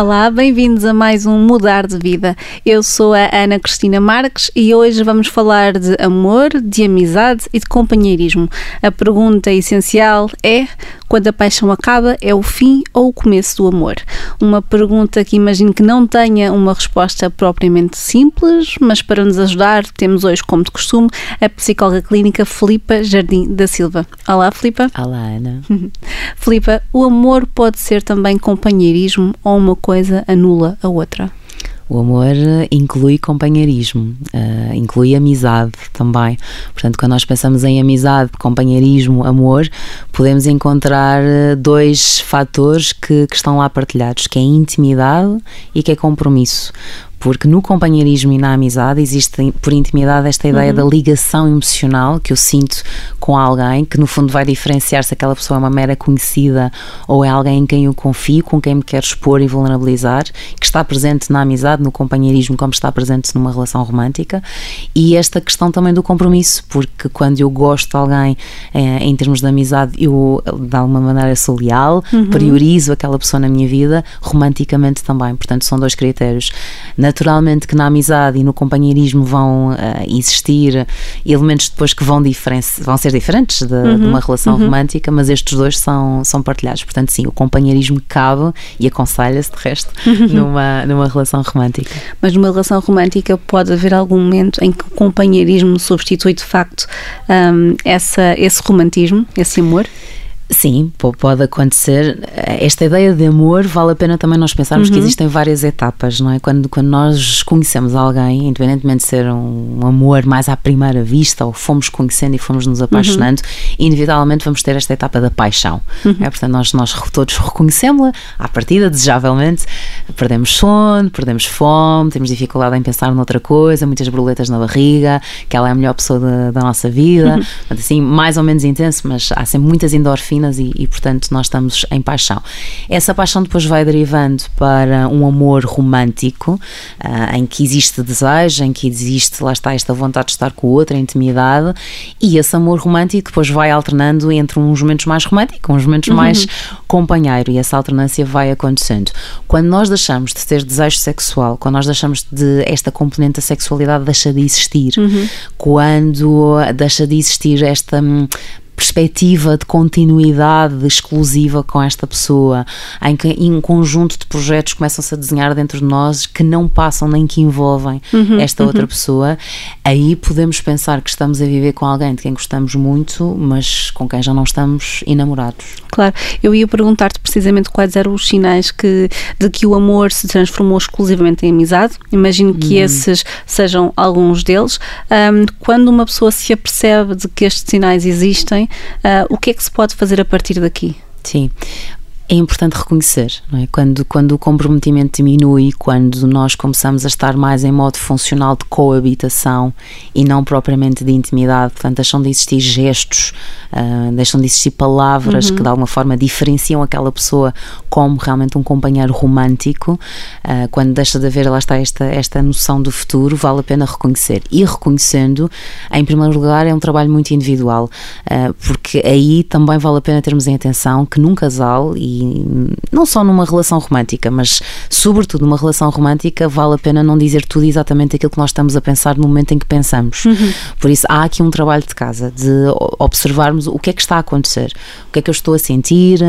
Olá, bem-vindos a mais um Mudar de Vida. Eu sou a Ana Cristina Marques e hoje vamos falar de amor, de amizade e de companheirismo. A pergunta essencial é: quando a paixão acaba, é o fim ou o começo do amor? Uma pergunta que imagino que não tenha uma resposta propriamente simples, mas para nos ajudar, temos hoje, como de costume, a psicóloga clínica Filipa Jardim da Silva. Olá, Filipa. Olá, Ana. Filipa, o amor pode ser também companheirismo ou uma coisa anula a outra? O amor inclui companheirismo, uh, inclui amizade também. Portanto, quando nós pensamos em amizade, companheirismo, amor, podemos encontrar eh, dois fatores que, que estão lá partilhados, que é intimidade e que é compromisso porque no companheirismo e na amizade existe por intimidade esta ideia uhum. da ligação emocional que eu sinto com alguém, que no fundo vai diferenciar se aquela pessoa é uma mera conhecida ou é alguém em quem eu confio, com quem me quero expor e vulnerabilizar, que está presente na amizade, no companheirismo, como está presente numa relação romântica, e esta questão também do compromisso, porque quando eu gosto de alguém eh, em termos de amizade, eu de alguma maneira sou leal, uhum. priorizo aquela pessoa na minha vida, romanticamente também, portanto são dois critérios. Na naturalmente que na amizade e no companheirismo vão uh, existir elementos depois que vão, vão ser diferentes de, uhum, de uma relação uhum. romântica, mas estes dois são, são partilhados. Portanto, sim, o companheirismo cabe e aconselha-se, de resto, uhum. numa, numa relação romântica. Mas numa relação romântica pode haver algum momento em que o companheirismo substitui de facto um, essa, esse romantismo, esse amor? Sim, pode acontecer. Esta ideia de amor vale a pena também nós pensarmos uhum. que existem várias etapas, não é? Quando, quando nós conhecemos alguém, independentemente de ser um amor mais à primeira vista, ou fomos conhecendo e fomos nos apaixonando, uhum. inevitavelmente vamos ter esta etapa da paixão. Uhum. É? Portanto, nós, nós todos reconhecemos-la, à partida, desejavelmente, perdemos sono, perdemos fome, temos dificuldade em pensar noutra coisa, muitas borboletas na barriga, que ela é a melhor pessoa da, da nossa vida. Uhum. Portanto, assim, mais ou menos intenso, mas há sempre muitas endorfinas e, e, portanto, nós estamos em paixão. Essa paixão depois vai derivando para um amor romântico, uh, em que existe desejo, em que existe, lá está, esta vontade de estar com o outro, a intimidade, e esse amor romântico depois vai alternando entre uns momentos mais românticos, uns momentos uhum. mais companheiro, e essa alternância vai acontecendo. Quando nós deixamos de ter desejo sexual, quando nós deixamos de esta componente da sexualidade deixa de existir, uhum. quando deixa de existir esta hum, perspectiva de continuidade exclusiva com esta pessoa, em que em um conjunto de projetos começam-se a desenhar dentro de nós que não passam nem que envolvem uhum, esta uhum. outra pessoa, aí podemos pensar que estamos a viver com alguém de quem gostamos muito, mas com quem já não estamos enamorados. Claro, eu ia perguntar-te precisamente quais eram os sinais que, de que o amor se transformou exclusivamente em amizade. Imagino que hum. esses sejam alguns deles. Um, quando uma pessoa se apercebe de que estes sinais existem, o que é que se pode fazer a partir daqui? Sim, é importante reconhecer, é? Quando, quando o comprometimento diminui, quando nós começamos a estar mais em modo funcional de coabitação e não propriamente de intimidade, portanto, deixam de existir gestos, uh, deixam de existir palavras uhum. que de alguma forma diferenciam aquela pessoa como realmente um companheiro romântico, uh, quando deixa de haver, lá está, esta, esta noção do futuro, vale a pena reconhecer. E reconhecendo, em primeiro lugar, é um trabalho muito individual, uh, porque aí também vale a pena termos em atenção que num casal e não só numa relação romântica, mas sobretudo numa relação romântica, vale a pena não dizer tudo exatamente aquilo que nós estamos a pensar no momento em que pensamos. Uhum. Por isso, há aqui um trabalho de casa, de observarmos o que é que está a acontecer, o que é que eu estou a sentir,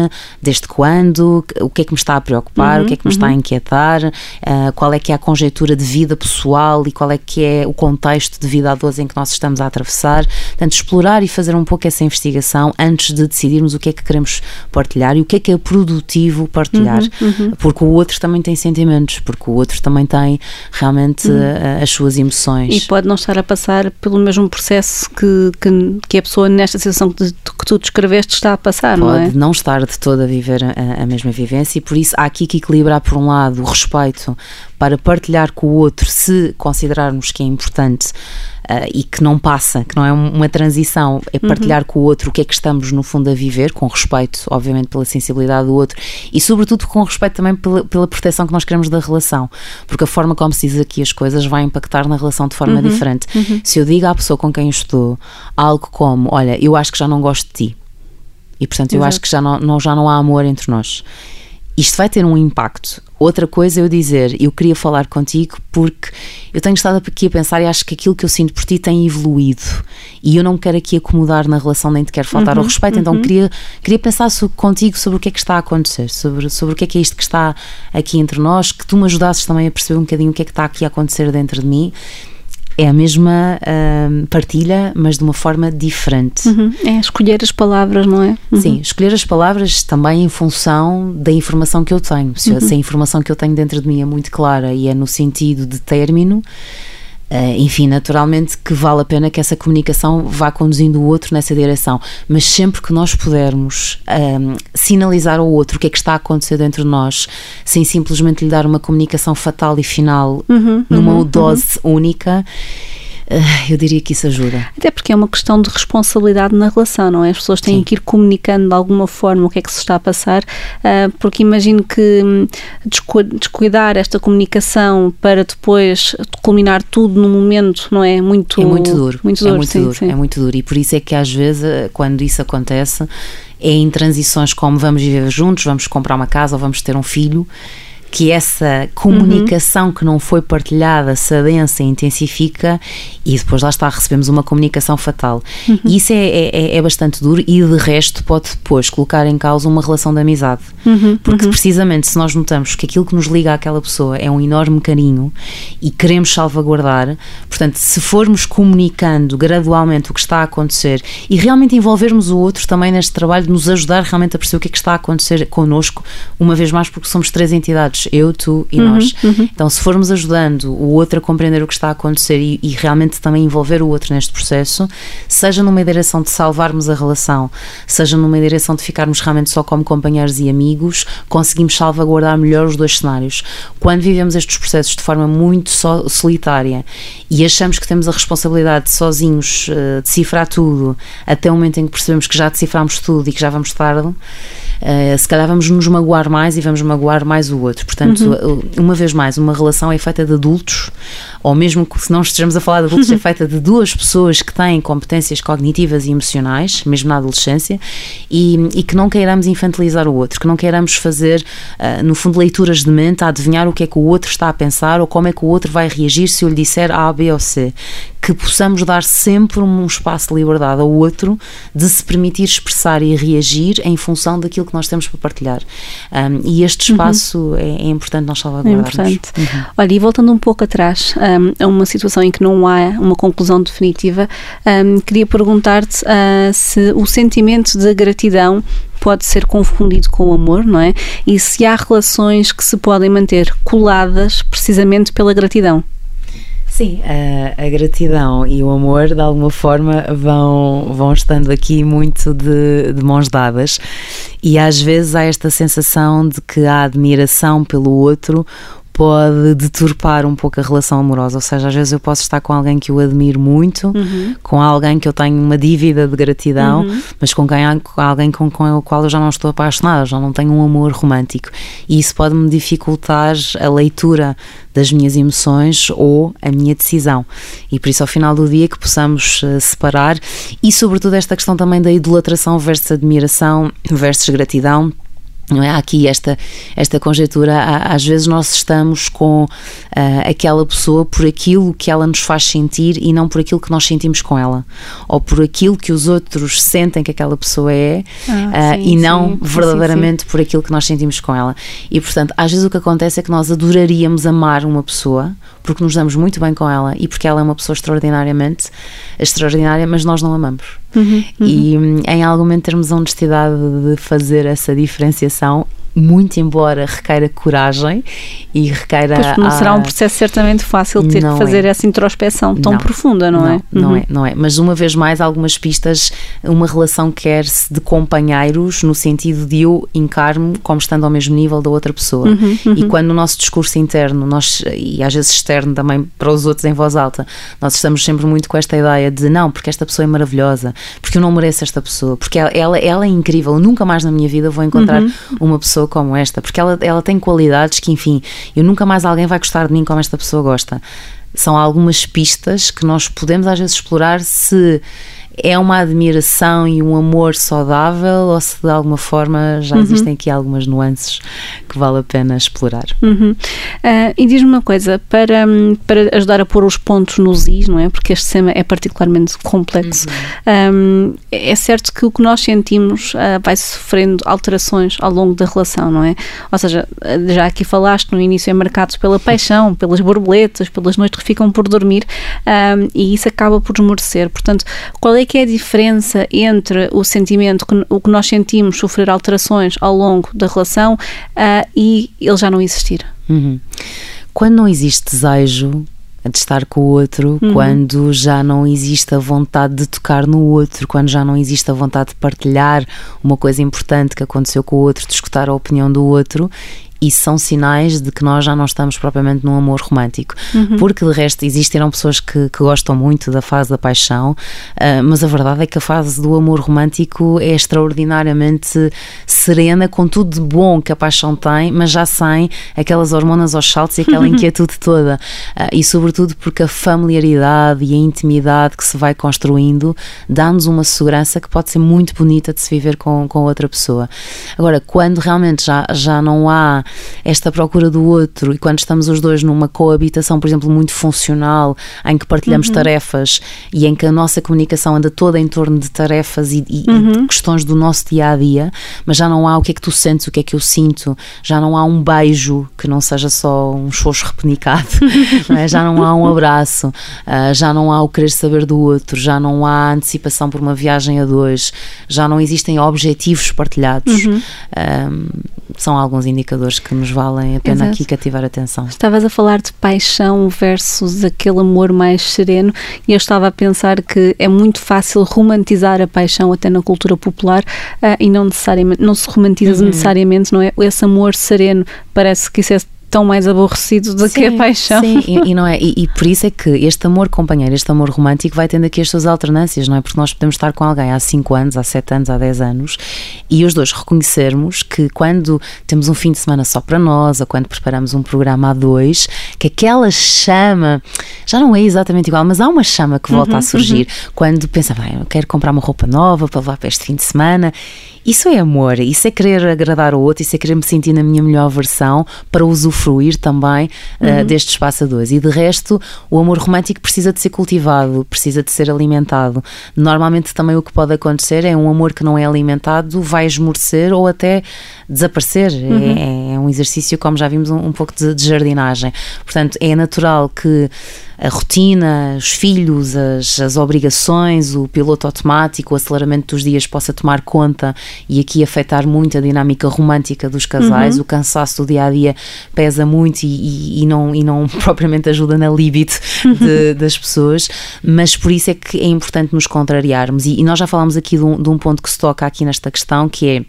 desde quando, o que é que me está a preocupar, uhum. o que é que me uhum. está a uhum. inquietar, uh, qual é que é a conjectura de vida pessoal e qual é que é o contexto de vida a dois em que nós estamos a atravessar. Portanto, explorar e fazer um pouco essa investigação antes de decidirmos o que é que queremos partilhar e o que é que é produtivo partilhar, uhum, uhum. porque o outro também tem sentimentos, porque o outro também tem realmente uhum. Eh, as suas emoções. E pode não estar a passar pelo mesmo processo que, que, que a pessoa nesta situação que, que tu descreveste está a passar, pode não é? Pode não estar de toda a viver a, a mesma vivência e por isso há aqui que equilibrar por um lado o respeito para partilhar com o outro se considerarmos que é importante uh, e que não passa, que não é uma transição, é uhum. partilhar uhum. com o outro o que é que estamos no fundo a viver, com respeito, obviamente, pela sensibilidade do outro e, sobretudo, com respeito também pela, pela proteção que nós queremos da relação, porque a forma como se diz aqui as coisas vai impactar na relação de forma uhum. diferente. Uhum. Se eu digo à pessoa com quem estou algo como: Olha, eu acho que já não gosto de ti. E portanto, eu Exato. acho que já não, não, já não há amor entre nós isto vai ter um impacto. Outra coisa é eu dizer, eu queria falar contigo porque eu tenho estado aqui a pensar e acho que aquilo que eu sinto por ti tem evoluído e eu não quero aqui acomodar na relação nem te quero faltar uhum, ao respeito, então uhum. então queria, queria pensar sobre, contigo sobre o que é que está a acontecer, sobre, sobre o que é que é isto que está aqui entre nós, que tu me ajudasses também a perceber um bocadinho o que é que está aqui a acontecer dentro de mim é a mesma uh, partilha, mas de uma forma diferente. Uhum. É escolher as palavras, não é? Uhum. Sim, escolher as palavras também em função da informação que eu tenho. Se, uhum. se a informação que eu tenho dentro de mim é muito clara e é no sentido de término, enfim, naturalmente que vale a pena que essa comunicação vá conduzindo o outro nessa direção, mas sempre que nós pudermos um, sinalizar ao outro o que é que está a acontecer dentro de nós, sem simplesmente lhe dar uma comunicação fatal e final uhum, numa uhum, dose uhum. única, eu diria que isso ajuda. Até porque é uma questão de responsabilidade na relação, não é? As pessoas têm Sim. que ir comunicando de alguma forma o que é que se está a passar, ah, porque imagino que hum, descuidar esta comunicação para depois culminar tudo num momento, não é? Muito, é muito duro. Muito duro, é muito sim, duro, sim. é muito duro. E por isso é que às vezes, quando isso acontece, é em transições como vamos viver juntos, vamos comprar uma casa ou vamos ter um filho que essa comunicação uhum. que não foi partilhada se adensa e intensifica e depois lá está, recebemos uma comunicação fatal. Uhum. E isso é, é, é, bastante duro e de resto pode depois colocar em causa uma relação de amizade. Uhum. Porque uhum. precisamente se nós notamos que aquilo que nos liga àquela pessoa é um enorme carinho e queremos salvaguardar, portanto, se formos comunicando gradualmente o que está a acontecer e realmente envolvermos o outro também neste trabalho de nos ajudar realmente a perceber o que é que está a acontecer connosco, uma vez mais porque somos três entidades eu, tu e uhum, nós. Uhum. Então, se formos ajudando o outro a compreender o que está a acontecer e, e, realmente também envolver o outro neste processo, seja numa direção de salvarmos a relação, seja numa direção de ficarmos realmente só como companheiros e amigos, conseguimos salvaguardar melhor os dois cenários. Quando vivemos estes processos de forma muito so, solitária e achamos que temos a responsabilidade de sozinhos uh, decifrar tudo, até o momento em que percebemos que já deciframos tudo e que já vamos tarde, uh, se calhar vamos nos magoar mais e vamos magoar mais o outro. Portanto, uhum. uma vez mais, uma relação é feita de adultos, ou mesmo que se não estejamos a falar de adultos, é feita de duas pessoas que têm competências cognitivas e emocionais, mesmo na adolescência, e, e que não queiramos infantilizar o outro, que não queiramos fazer, uh, no fundo, leituras de mente, a adivinhar o que é que o outro está a pensar ou como é que o outro vai reagir se eu lhe disser A, B ou C. Que possamos dar sempre um espaço de liberdade ao outro de se permitir expressar e reagir em função daquilo que nós temos para partilhar. Um, e este uhum. espaço uhum. é, é importante nós salvaguardarmos. É importante. Uhum. Olha, e voltando um pouco atrás, um, a uma situação em que não há uma conclusão definitiva, um, queria perguntar-te uh, se o sentimento de gratidão pode ser confundido com o amor, não é? E se há relações que se podem manter coladas precisamente pela gratidão. Sim, a, a, gratidão e o amor de alguma forma vão, vão estando aqui muito de, de, mãos dadas. E às vezes há esta sensação de que a admiração pelo outro pode deturpar um pouco a relação amorosa. Ou seja, às vezes eu posso estar com alguém que eu admiro muito, uhum. com alguém que eu tenho uma dívida de gratidão, uhum. mas com, quem, alguém com, com o qual eu já não estou apaixonada, já não tenho um amor romântico. E isso pode-me dificultar a leitura das minhas emoções ou a minha decisão. E por isso, ao final do dia, que possamos uh, separar e, sobretudo, esta questão também da idolatração versus admiração versus gratidão não é? Há aqui esta, esta conjectura, às vezes nós estamos com uh, aquela pessoa por aquilo que ela nos faz sentir e não por aquilo que nós sentimos com ela, ou por aquilo que os outros sentem que aquela pessoa é ah, uh, sim, e não sim, verdadeiramente sim, por aquilo que nós sentimos com ela. E portanto, às vezes o que acontece é que nós adoraríamos amar uma pessoa porque nos damos muito bem com ela e porque ela é uma pessoa extraordinariamente extraordinária, mas nós não amamos. Uhum, uhum. E em algum momento termos a honestidade de fazer essa diferenciação muito embora requeira coragem e requeira. Pois não a... será um processo certamente fácil ter não que fazer é. essa introspeção tão não. profunda, não, não é? Não uhum. é, não é. Mas uma vez mais, algumas pistas, uma relação quer-se de companheiros, no sentido de eu encar-me como estando ao mesmo nível da outra pessoa. Uhum, uhum. E quando no nosso discurso interno, nós, e às vezes externo também para os outros em voz alta, nós estamos sempre muito com esta ideia de não, porque esta pessoa é maravilhosa, porque eu não mereço esta pessoa, porque ela, ela, ela é incrível, eu nunca mais na minha vida vou encontrar uhum. uma pessoa pessoa como esta, porque ela, ela tem qualidades que, enfim, eu nunca mais alguém vai gostar de mim como esta pessoa gosta. São algumas pistas que nós podemos às vezes explorar se é uma admiração e um amor saudável ou se de alguma forma já uhum. existem aqui algumas nuances que vale a pena explorar. Uhum. Uh, e diz-me uma coisa, para, para ajudar a pôr os pontos nos is, não é? Porque este tema é particularmente complexo. Uhum. Um, é certo que o que nós sentimos uh, vai sofrendo alterações ao longo da relação, não é? Ou seja, já aqui falaste, no início é marcado pela paixão, pelas borboletas, pelas noites que ficam por dormir um, e isso acaba por esmorecer. Portanto, qual é que é a diferença entre o sentimento, que, o que nós sentimos sofrer alterações ao longo da relação uh, e ele já não existir? Uhum. Quando não existe desejo, de estar com o outro, uhum. quando já não existe a vontade de tocar no outro, quando já não existe a vontade de partilhar uma coisa importante que aconteceu com o outro, de escutar a opinião do outro e são sinais de que nós já não estamos propriamente num amor romântico. Uhum. Porque de resto existiram pessoas que, que, gostam muito da fase da paixão, uh, mas a verdade é que a fase do amor romântico é extraordinariamente serena, com tudo de bom que a paixão tem, mas já sem aquelas hormonas aos saltos e aquela inquietude toda. Uh, e sobretudo porque a familiaridade e a intimidade que se vai construindo dá-nos uma segurança que pode ser muito bonita de se viver com, com outra pessoa. Agora, quando realmente já, já não há esta procura do outro e quando estamos os dois numa coabitação, por exemplo, muito funcional, em que partilhamos uhum. tarefas e em que a nossa comunicação anda toda em torno de tarefas e, e, uhum. questões do nosso dia a dia, mas já não há o que é que tu sentes, o que é que eu sinto, já não há um beijo que não seja só um xoxo repenicado, não é? já não há um abraço, uh, já não há o querer saber do outro, já não há antecipação por uma viagem a dois, já não existem objetivos partilhados. Uhum. Um, são alguns indicadores que nos valem a pena Exato. aqui cativar a atenção. Estavas a falar de paixão versus aquele amor mais sereno e eu estava a pensar que é muito fácil romantizar a paixão até na cultura popular uh, e não necessariamente, não se romantiza uhum. necessariamente, não é? Esse amor sereno, parece que isso é tão mais aborrecido do sim, que a paixão. Sim, e, e não é? E, e, por isso é que este amor companheiro, este amor romântico vai tendo aqui as suas alternâncias, não é? Porque nós podemos estar com alguém há 5 anos, há 7 anos, há 10 anos e os dois reconhecermos que quando temos um fim de semana só para nós ou quando preparamos um programa a dois, que aquela chama já não é exatamente igual, mas há uma chama que volta uhum, a surgir uhum. quando pensa, bem, eu quero comprar uma roupa nova para levar para este fim de semana isso é amor, isso é querer agradar o outro, isso é querer me sentir na minha melhor versão para usufruir também uh, uhum. deste espaço a dois. E de resto, o amor romântico precisa de ser cultivado, precisa de ser alimentado. Normalmente também o que pode acontecer é um amor que não é alimentado, vai esmorecer ou até desaparecer. Uhum. É, é, um exercício, como já vimos, um, um pouco de, de jardinagem. Portanto, é natural que a rotina, os filhos, as, as obrigações, o piloto automático, o aceleramento dos dias possa tomar conta e aqui afetar muito a dinâmica romântica dos casais. Uhum. O cansaço do dia a dia pesa muito e, e, e, não, e não propriamente ajuda na libido de, das pessoas, mas por isso é que é importante nos contrariarmos. E, e nós já falámos aqui de um, de um ponto que se toca aqui nesta questão, que é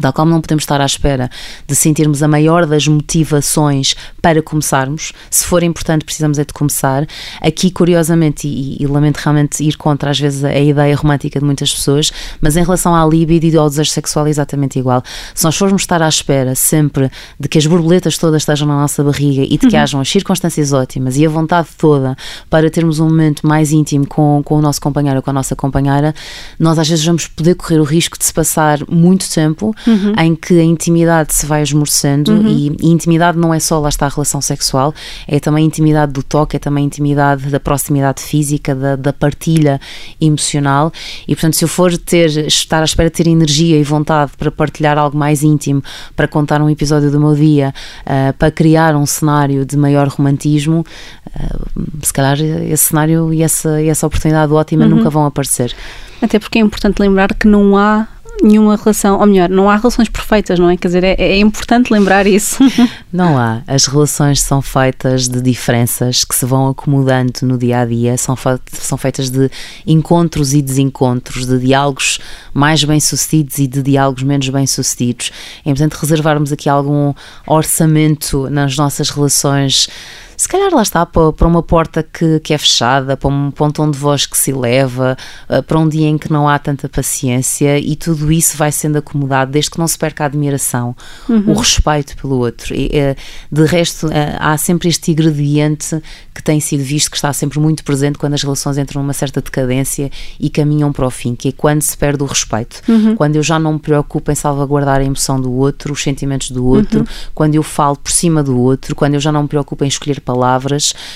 Tal como não podemos estar à espera de sentirmos a maior das motivações para começarmos, se for importante, precisamos é de começar. Aqui, curiosamente, e, e lamento realmente ir contra às vezes a ideia romântica de muitas pessoas, mas em relação à libido e ao desejo sexual é exatamente igual. Se nós formos estar à espera sempre de que as borboletas todas estejam na nossa barriga e de que uhum. hajam as circunstâncias ótimas e a vontade toda para termos um momento mais íntimo com, com o nosso companheiro ou com a nossa companheira, nós às vezes vamos poder correr o risco de se passar muito tempo uhum. em que a intimidade se vai esmorecendo uhum. e, e, intimidade não é só lá está a relação sexual, é também a intimidade do toque, é também a intimidade da proximidade física, da, da partilha emocional e portanto se eu for ter, estar à espera de ter energia e vontade para partilhar algo mais íntimo, para contar um episódio do meu dia, uh, para criar um cenário de maior romantismo, uh, se calhar esse cenário e essa, e essa oportunidade ótima uhum. nunca vão aparecer. Até porque é importante lembrar que não há nenhuma relação, ou melhor, não há relações perfeitas, não é? Quer dizer, é, é importante lembrar isso. Não há. As relações são feitas de diferenças que se vão acomodando no dia a dia, são, são feitas de encontros e desencontros, de diálogos mais bem-sucedidos e de diálogos menos bem-sucedidos. É importante reservarmos aqui algum orçamento nas nossas relações se calhar lá está, para, uma porta que, que é fechada, para um, para um tom de voz que se eleva, uh, para um dia em que não há tanta paciência e tudo isso vai sendo acomodado desde que não se perca a admiração, uhum. o respeito pelo outro. E, uh, de resto, uh, há sempre este ingrediente que tem sido visto que está sempre muito presente quando as relações entram numa certa decadência e caminham para o fim, que é quando se perde o respeito, uhum. quando eu já não me preocupo em salvaguardar a emoção do outro, os sentimentos do outro, uhum. quando eu falo por cima do outro, quando eu já não me preocupo em escolher palavras,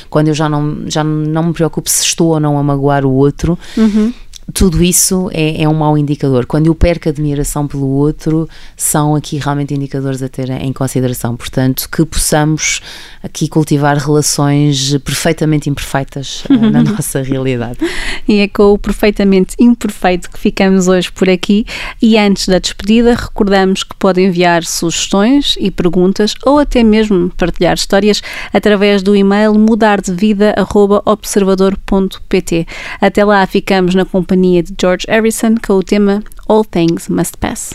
quando eu já não, já não me preocupo se estou ou não a magoar o outro. Uhum tudo isso é, é, um mau indicador. Quando eu perco admiração pelo outro, são aqui realmente indicadores a ter em consideração. Portanto, que possamos aqui cultivar relações perfeitamente imperfeitas uh, na nossa realidade. E é com o perfeitamente imperfeito que ficamos hoje por aqui. E antes da despedida, recordamos que podem enviar sugestões e perguntas ou até mesmo partilhar histórias através do e-mail mudardevida.observador.pt. Até lá, ficamos na companhia companhia de George Harrison com o tema All Things Must Pass.